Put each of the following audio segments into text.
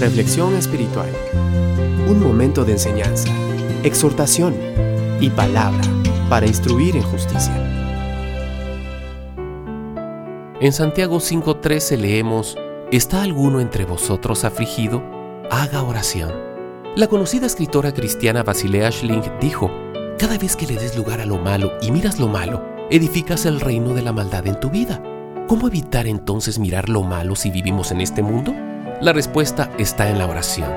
Reflexión espiritual. Un momento de enseñanza, exhortación y palabra para instruir en justicia. En Santiago 5:13 leemos, ¿Está alguno entre vosotros afligido? Haga oración. La conocida escritora cristiana Basilea Schling dijo, Cada vez que le des lugar a lo malo y miras lo malo, edificas el reino de la maldad en tu vida. ¿Cómo evitar entonces mirar lo malo si vivimos en este mundo? La respuesta está en la oración.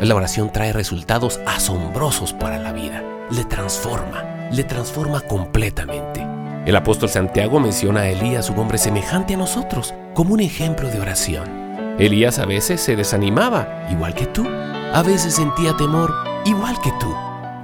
La oración trae resultados asombrosos para la vida. Le transforma, le transforma completamente. El apóstol Santiago menciona a Elías, un hombre semejante a nosotros, como un ejemplo de oración. Elías a veces se desanimaba, igual que tú. A veces sentía temor, igual que tú.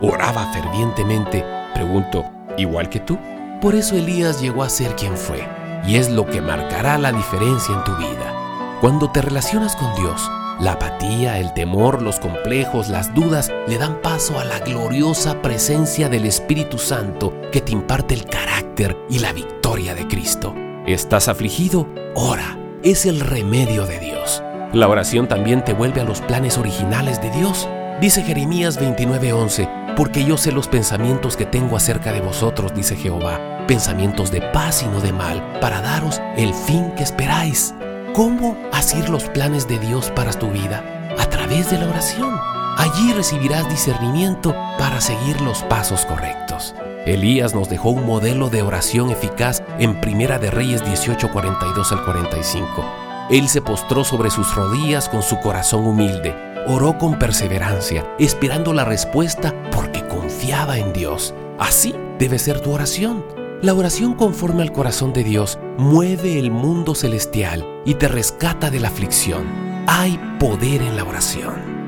Oraba fervientemente, pregunto, igual que tú. Por eso Elías llegó a ser quien fue y es lo que marcará la diferencia en tu vida. Cuando te relacionas con Dios, la apatía, el temor, los complejos, las dudas le dan paso a la gloriosa presencia del Espíritu Santo que te imparte el carácter y la victoria de Cristo. ¿Estás afligido? Ora, es el remedio de Dios. La oración también te vuelve a los planes originales de Dios. Dice Jeremías 29:11, porque yo sé los pensamientos que tengo acerca de vosotros, dice Jehová, pensamientos de paz y no de mal, para daros el fin que esperáis. ¿Cómo asir los planes de Dios para tu vida? A través de la oración. Allí recibirás discernimiento para seguir los pasos correctos. Elías nos dejó un modelo de oración eficaz en Primera de Reyes 18, 42 al 45. Él se postró sobre sus rodillas con su corazón humilde, oró con perseverancia, esperando la respuesta porque confiaba en Dios. Así debe ser tu oración. La oración conforme al corazón de Dios mueve el mundo celestial y te rescata de la aflicción. Hay poder en la oración.